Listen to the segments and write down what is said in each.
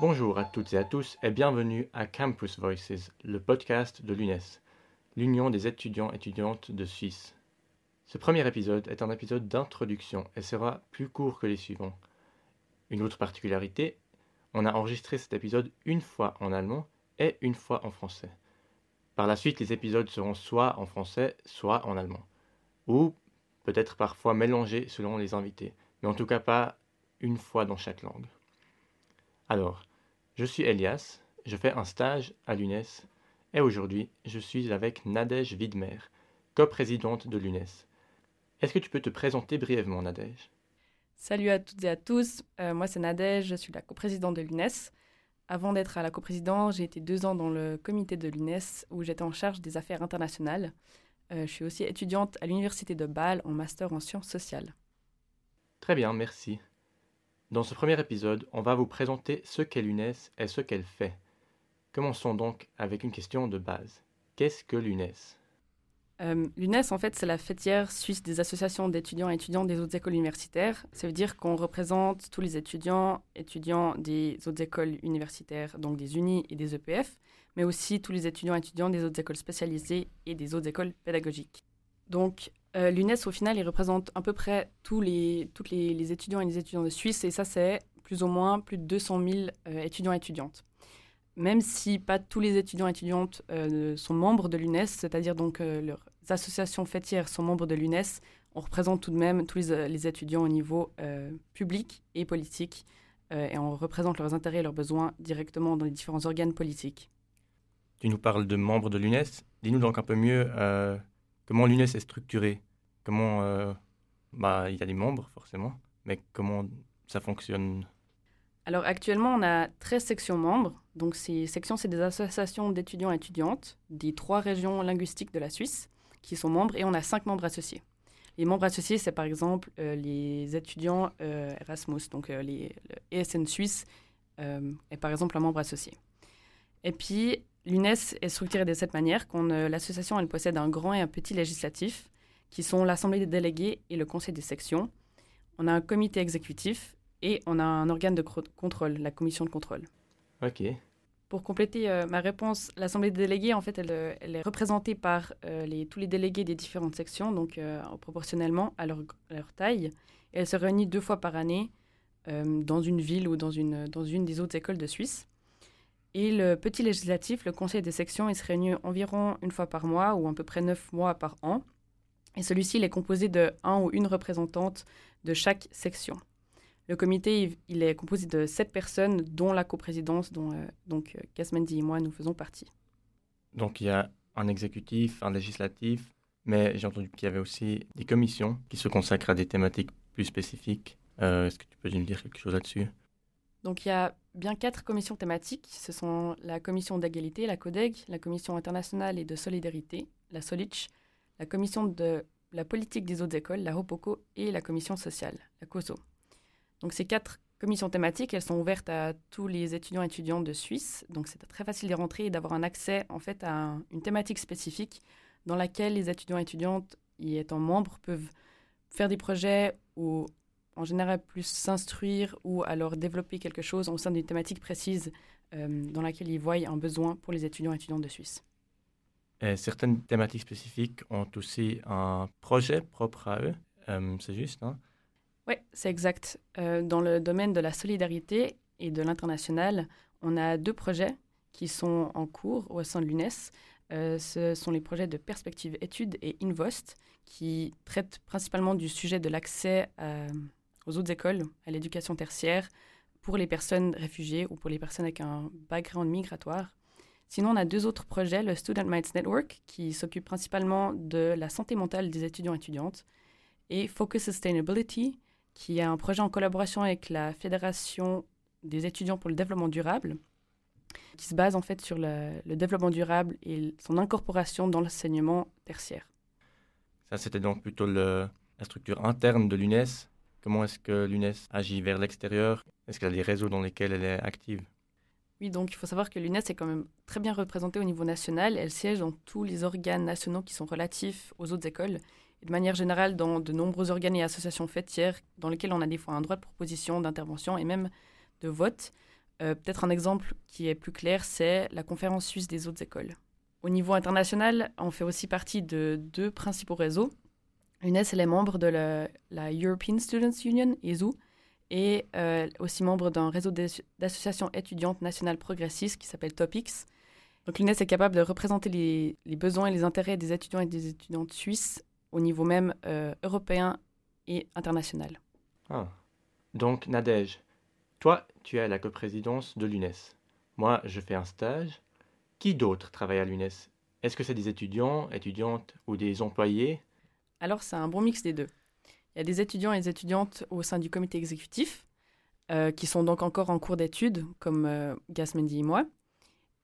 Bonjour à toutes et à tous et bienvenue à Campus Voices, le podcast de l'UNES, l'Union des étudiants étudiantes de Suisse. Ce premier épisode est un épisode d'introduction et sera plus court que les suivants. Une autre particularité, on a enregistré cet épisode une fois en allemand et une fois en français. Par la suite, les épisodes seront soit en français, soit en allemand. Ou peut-être parfois mélangés selon les invités, mais en tout cas pas une fois dans chaque langue. Alors, je suis Elias, je fais un stage à l'UNES et aujourd'hui je suis avec Nadège Widmer, coprésidente de l'UNES. Est-ce que tu peux te présenter brièvement, Nadège? Salut à toutes et à tous, euh, moi c'est Nadège, je suis la coprésidente de l'UNES. Avant d'être à la coprésidence, j'ai été deux ans dans le comité de l'UNES où j'étais en charge des affaires internationales. Euh, je suis aussi étudiante à l'université de Bâle en master en sciences sociales. Très bien, merci. Dans ce premier épisode, on va vous présenter ce qu'est l'UNES et ce qu'elle fait. Commençons donc avec une question de base. Qu'est-ce que l'UNES? Euh, L'UNES, en fait, c'est la fêtière suisse des associations d'étudiants et étudiantes des autres écoles universitaires. Ça veut dire qu'on représente tous les étudiants, étudiants des autres écoles universitaires, donc des UNI et des EPF, mais aussi tous les étudiants et étudiants des autres écoles spécialisées et des autres écoles pédagogiques. Donc, euh, l'UNES, au final, il représente à peu près tous les, toutes les, étudiants et les étudiants de Suisse, et ça, c'est plus ou moins plus de 200 000 euh, étudiants et étudiantes. Même si pas tous les étudiants et étudiantes euh, sont membres de l'UNES, c'est-à-dire donc leurs associations fêtières sont membres de l'UNES, on représente tout de même tous les, les étudiants au niveau public et politique, et on représente leurs intérêts et leurs besoins directement dans les différents organes politiques. Tu nous parles de membres de l'UNES. Dis-nous donc un peu mieux comment l'UNES est structurée, comment euh, bah, il y a des membres forcément, mais comment ça fonctionne Alors actuellement, on a 13 sections membres. Donc ces sections, c'est des associations d'étudiants et étudiantes des trois régions linguistiques de la Suisse qui sont membres et on a cinq membres associés. Les membres associés, c'est par exemple euh, les étudiants euh, Erasmus, donc les, le ESN Suisse est par exemple un membre associé. Et puis, L'UNES est structurée de cette manière qu'on l'association elle possède un grand et un petit législatif qui sont l'assemblée des délégués et le conseil des sections. On a un comité exécutif et on a un organe de contrôle, la commission de contrôle. Ok. Pour compléter euh, ma réponse, l'assemblée des délégués en fait elle, est représentée par euh, les, tous les délégués des différentes sections donc euh, proportionnellement à leur, leur, taille et elle se réunit deux fois par année dans une ville ou dans une, dans une des autres écoles de Suisse. Et le petit législatif, le conseil des sections, il se réunit environ une fois par mois ou à peu près neuf mois par an. Et celui-ci, il est composé de un ou une représentante de chaque section. Le comité, il est composé de sept personnes, dont la coprésidence, dont euh, donc Kasmendi et moi, nous faisons partie. Donc il y a un exécutif, un législatif, mais j'ai entendu qu'il y avait aussi des commissions qui se consacrent à des thématiques plus spécifiques. Euh, est-ce que tu peux nous dire quelque chose là-dessus? Donc il y a bien quatre commissions thématiques. Ce sont la commission d'égalité, la CODEG, la commission internationale et de solidarité, la SOLICH, la commission de la politique des autres écoles, la HOPOCO, et la commission sociale, la COSO. Donc ces quatre commissions thématiques, elles sont ouvertes à tous les étudiants et étudiantes de Suisse. Donc c'est très facile d'y rentrer et d'avoir un accès en fait à une thématique spécifique dans laquelle les étudiants et étudiantes y étant membres peuvent faire des projets ou en général plus s'instruire ou alors développer quelque chose au sein d'une thématique précise euh, dans laquelle ils voient un besoin pour les étudiants et étudiantes de Suisse. Et certaines thématiques spécifiques ont aussi un projet propre à eux, euh, c'est juste, non Oui, c'est exact. Euh, dans le domaine de la solidarité et de l'international, on a deux projets qui sont en cours au sein de l'UNES. ce sont les projets de Perspective Études et Invost, qui traitent principalement du sujet de l'accès à aux autres écoles, à l'éducation tertiaire, pour les personnes réfugiées ou pour les personnes avec un background migratoire. Sinon, on a deux autres projets, le Student Minds Network, qui s'occupe principalement de la santé mentale des étudiants et étudiantes, et Focus Sustainability, qui est un projet en collaboration avec la Fédération des étudiants pour le développement durable, qui se base en fait sur le, développement durable et son incorporation dans l'enseignement tertiaire. Ça, c'était donc plutôt la structure interne de l'UNES Comment est-ce que l'UNES agit vers l'extérieur? Est-ce qu'elle a des réseaux dans lesquels elle est active? Oui, donc il faut savoir que l'UNES est quand même très bien représentée au niveau national. Elle siège dans tous les organes nationaux qui sont relatifs aux autres écoles. Et de manière générale, dans de nombreux organes et associations fêtières dans lesquels on a des fois un droit de proposition, d'intervention et même de vote. Euh, peut-être un exemple qui est plus clair, c'est la conférence suisse des autres écoles. Au niveau international, on fait aussi partie de deux principaux réseaux. L'UNES est membre de la, European Students Union, ESU, et euh, aussi membre d'un réseau d'associations étudiantes nationales progressistes qui s'appelle TOPIX. Donc l'UNES est capable de représenter les, besoins et les intérêts des étudiants et des étudiantes suisses au niveau même euh, européen et international. Ah. Donc Nadège, toi, tu es à la coprésidence de l'UNES. Moi, je fais un stage. Qui d'autre travaille à l'UNES? Est-ce que c'est des étudiants, étudiantes ou des employés? Alors, c'est un bon mix des deux. Il y a des étudiants et des étudiantes au sein du comité exécutif, euh, qui sont donc encore en cours d'études, comme euh, Gasmendi et moi.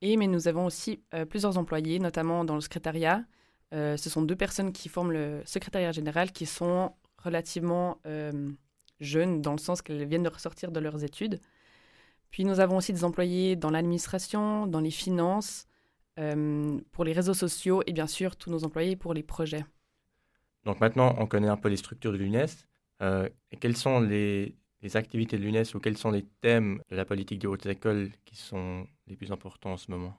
Et, mais nous avons aussi euh, plusieurs employés, notamment dans le secrétariat. ce sont deux personnes qui forment le secrétariat général, qui sont relativement jeunes, dans le sens qu'elles viennent de ressortir de leurs études. Puis nous avons aussi des employés dans l'administration, dans les finances, euh, pour les réseaux sociaux et bien sûr tous nos employés pour les projets. Donc maintenant, on connaît un peu les structures de l'UNES. Euh, quelles sont les, activités de l'UNES ou quels sont les thèmes de la politique des hautes écoles qui sont les plus importants en ce moment?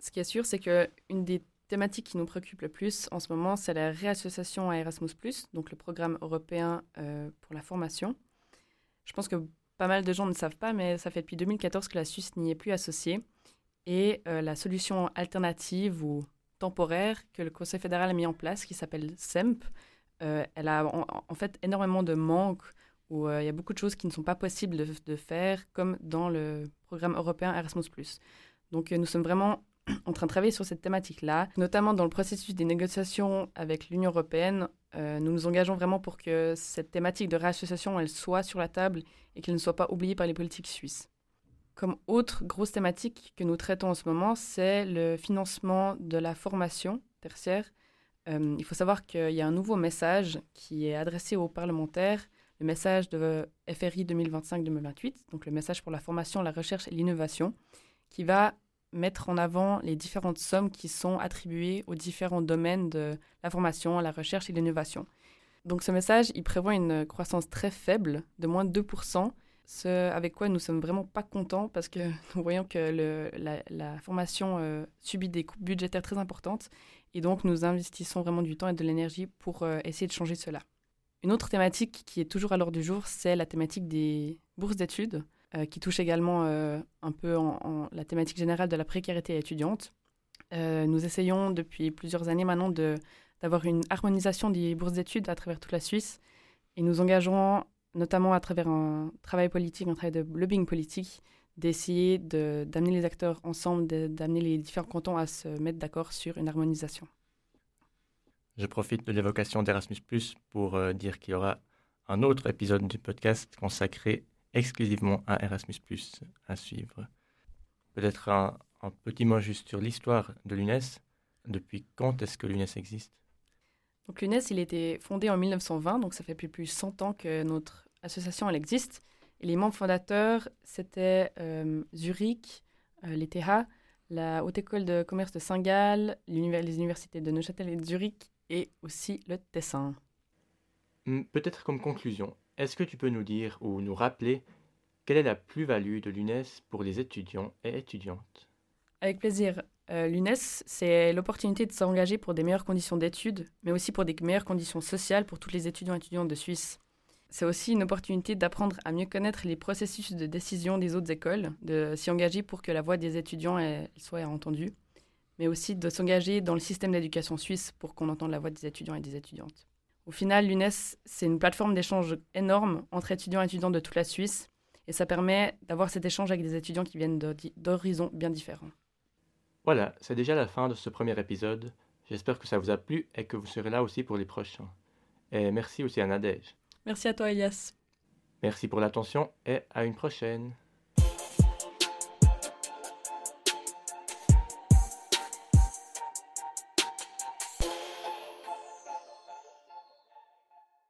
Ce qui est sûr, c'est qu'une des thématique qui nous préoccupe le plus en ce moment, c'est la réassociation à Erasmus, donc le programme européen euh, pour la formation. Je pense que pas mal de gens ne savent pas, mais ça fait depuis 2014 que la Suisse n'y est plus associée. Et euh, la solution alternative ou temporaire que le Conseil fédéral a mis en place, qui s'appelle SEMP, euh, elle a en, fait énormément de manques où il y a beaucoup de choses qui ne sont pas possibles de, faire, comme dans le programme européen Erasmus. Donc nous sommes vraiment en train de travailler sur cette thématique-là, notamment dans le processus des négociations avec l'Union européenne. Euh, nous nous engageons vraiment pour que cette thématique de réassociation, elle soit sur la table et qu'elle ne soit pas oubliée par les politiques suisses. Comme autre grosse thématique que nous traitons en ce moment, c'est le financement de la formation tertiaire. Euh, il faut savoir qu'il y a un nouveau message qui est adressé aux parlementaires, le message de FRI 2025-2028, donc le message pour la formation, la recherche et l'innovation, qui va mettre en avant les différentes sommes qui sont attribuées aux différents domaines de la formation, la recherche et l'innovation. Donc ce message, il prévoit une croissance très faible, de moins de 2%, ce avec quoi nous sommes vraiment pas contents parce que nous voyons que la, formation euh, subit des coupes budgétaires très importantes et donc nous investissons vraiment du temps et de l'énergie pour euh, essayer de changer cela. Une autre thématique qui est toujours à l'ordre du jour, c'est la thématique des bourses d'études. Euh, qui touche également un peu la thématique générale de la précarité étudiante. Nous essayons depuis plusieurs années maintenant d'avoir une harmonisation des bourses d'études à travers toute la Suisse et nous engageons notamment à travers un travail politique, un travail de lobbying politique, d'essayer d'amener les acteurs ensemble, d'amener les différents cantons à se mettre d'accord sur une harmonisation. Je profite de l'évocation d'Erasmus ⁇ pour dire qu'il y aura un autre épisode du podcast consacré exclusivement à Erasmus ⁇ à suivre. Peut-être un, petit mot juste sur l'histoire de l'UNES. Depuis quand est-ce que l'UNES existe? Donc l'UNES, il a fondé en 1920, donc ça fait plus de 100 ans que notre association existe. Et les membres fondateurs, c'était euh, Zurich, euh, l'ETH, la Haute École de Commerce de Saint-Gall, les universités de Neuchâtel et de Zurich, et aussi le Tessin. Hmm, peut-être comme conclusion, est-ce que tu peux nous dire ou nous rappeler quelle est la plus-value de l'UNES pour les étudiants et étudiantes? Avec plaisir. Euh, L'UNES, c'est l'opportunité de s'engager pour des meilleures conditions d'études, mais aussi pour des meilleures conditions sociales pour tous les étudiants et étudiantes de Suisse. C'est aussi une opportunité d'apprendre à mieux connaître les processus de décision des autres écoles, de s'y engager pour que la voix des étudiants soit entendue, mais aussi de s'engager dans le système d'éducation suisse pour qu'on entende la voix des étudiants et des étudiantes. Au final, l'UNES, c'est une plateforme d'échange énorme entre étudiants et étudiantes de toute la Suisse. Et ça permet d'avoir cet échange avec des étudiants qui viennent d'horizons bien différents. Voilà, c'est déjà la fin de ce premier épisode. J'espère que ça vous a plu et que vous serez là aussi pour les prochains. Et merci aussi à Nadège. Merci à toi, Elias. Merci pour l'attention et à une prochaine.